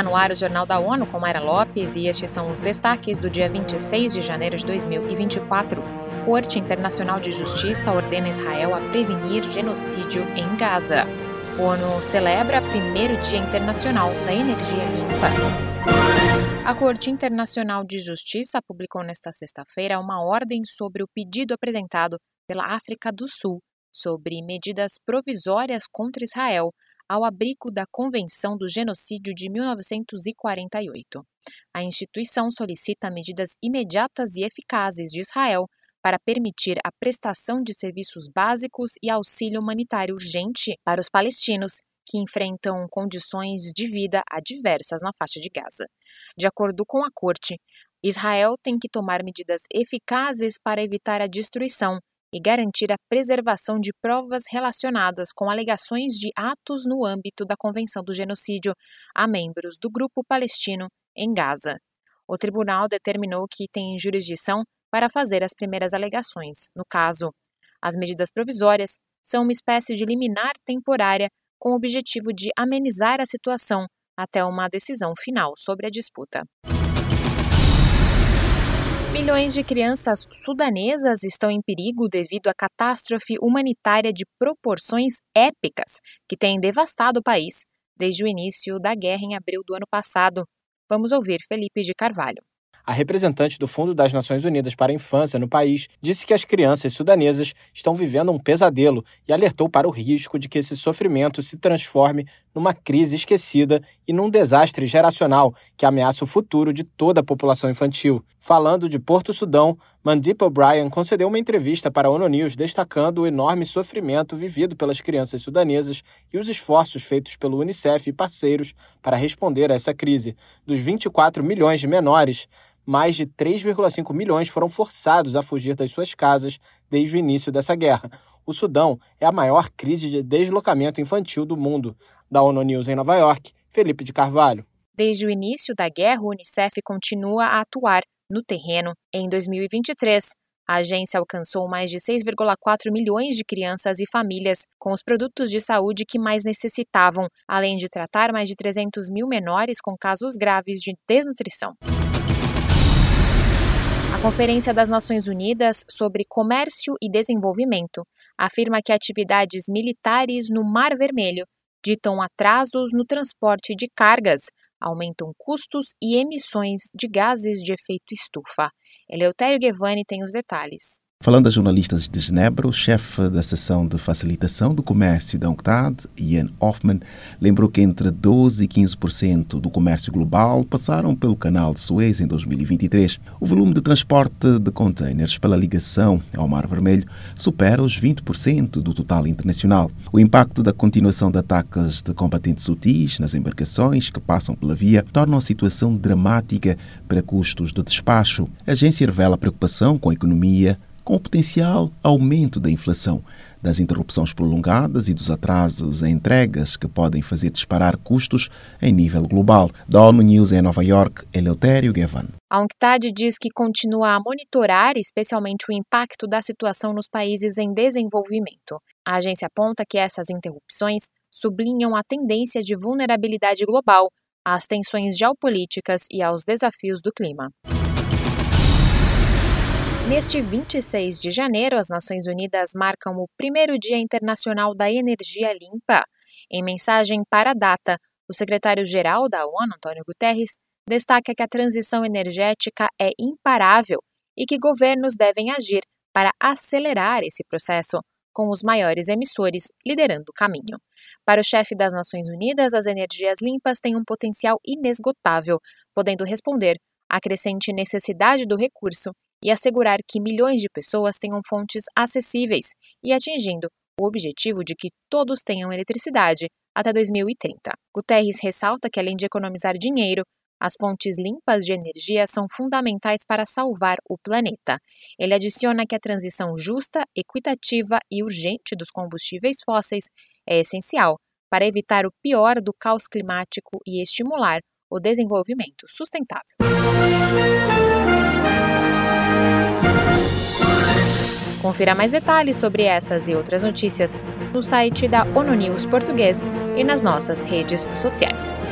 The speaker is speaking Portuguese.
Está no ar o Jornal da ONU com Mayra Lopes e estes são os destaques do dia 26 de janeiro de 2024. Corte Internacional de Justiça ordena Israel a prevenir genocídio em Gaza. O ONU celebra primeiro Dia Internacional da Energia Limpa. A Corte Internacional de Justiça publicou nesta sexta-feira uma ordem sobre o pedido apresentado pela África do Sul sobre medidas provisórias contra Israel ao abrigo da Convenção do Genocídio de 1948. A instituição solicita medidas imediatas e eficazes de Israel para permitir a prestação de serviços básicos e auxílio humanitário urgente para os palestinos que enfrentam condições de vida adversas na faixa de Gaza. De acordo com a corte, Israel tem que tomar medidas eficazes para evitar a destruição e garantir a preservação de provas relacionadas com alegações de atos no âmbito da Convenção do Genocídio a membros do grupo palestino em Gaza. O tribunal determinou que tem jurisdição para fazer as primeiras alegações. No caso, as medidas provisórias são uma espécie de liminar temporária com o objetivo de amenizar a situação até uma decisão final sobre a disputa. Milhões de crianças sudanesas estão em perigo devido à catástrofe humanitária de proporções épicas que tem devastado o país desde o início da guerra em abril do ano passado. Vamos ouvir Felipe de Carvalho. A representante do Fundo das Nações Unidas para a Infância no país disse que as crianças sudanesas estão vivendo um pesadelo e alertou para o risco de que esse sofrimento se transforme numa crise esquecida e num desastre geracional que ameaça o futuro de toda a população infantil. Falando de Porto Sudão, Mandip O'Brien concedeu uma entrevista para a ONU News destacando o enorme sofrimento vivido pelas crianças sudanesas e os esforços feitos pelo Unicef e parceiros para responder a essa crise. Dos 24 milhões de menores, mais de 3,5 milhões foram forçados a fugir das suas casas desde o início dessa guerra. O Sudão é a maior crise de deslocamento infantil do mundo. Da ONU News em Nova York, Felipe de Carvalho. Desde o início da guerra, o Unicef continua a atuar no terreno. Em 2023, a agência alcançou mais de 6,4 milhões de crianças e famílias com os produtos de saúde que mais necessitavam, além de tratar mais de 300 mil menores com casos graves de desnutrição. Conferência das Nações Unidas sobre Comércio e Desenvolvimento afirma que atividades militares no Mar Vermelho ditam atrasos no transporte de cargas, aumentam custos e emissões de gases de efeito estufa. Eleutério Guevani tem os detalhes. Falando a jornalistas de Genebra, o chefe da seção de facilitação do comércio da UNCTAD, Ian Hoffman, lembrou que entre 12% e 15% do comércio global passaram pelo canal de Suez em 2023. O volume de transporte de contêineres pela ligação ao Mar Vermelho supera os 20% do total internacional. O impacto da continuação de ataques de combatentes sutis nas embarcações que passam pela via torna a situação dramática para custos de despacho. A agência revela preocupação com a economia com o potencial aumento da inflação, das interrupções prolongadas e dos atrasos em entregas que podem fazer disparar custos em nível global. Da ONU News em Nova York, Eleutério Gavan. A UNCTAD diz que continua a monitorar especialmente o impacto da situação nos países em desenvolvimento. A agência aponta que essas interrupções sublinham a tendência de vulnerabilidade global, às tensões geopolíticas e aos desafios do clima. Neste 26 de janeiro, as Nações Unidas marcam o primeiro Dia Internacional da Energia Limpa. Em mensagem para a data, o secretário-geral da ONU, Antônio Guterres, destaca que a transição energética é imparável e que governos devem agir para acelerar esse processo, com os maiores emissores liderando o caminho. Para o chefe das Nações Unidas, as energias limpas têm um potencial inesgotável, podendo responder à crescente necessidade do recurso e assegurar que milhões de pessoas tenham fontes acessíveis e atingindo o objetivo de que todos tenham eletricidade até 2030. Guterres ressalta que, além de economizar dinheiro, as fontes limpas de energia são fundamentais para salvar o planeta. Ele adiciona que a transição justa, equitativa e urgente dos combustíveis fósseis é essencial para evitar o pior do caos climático e estimular o desenvolvimento sustentável. Confira mais detalhes sobre essas e outras notícias no site da ONU News Português e nas nossas redes sociais.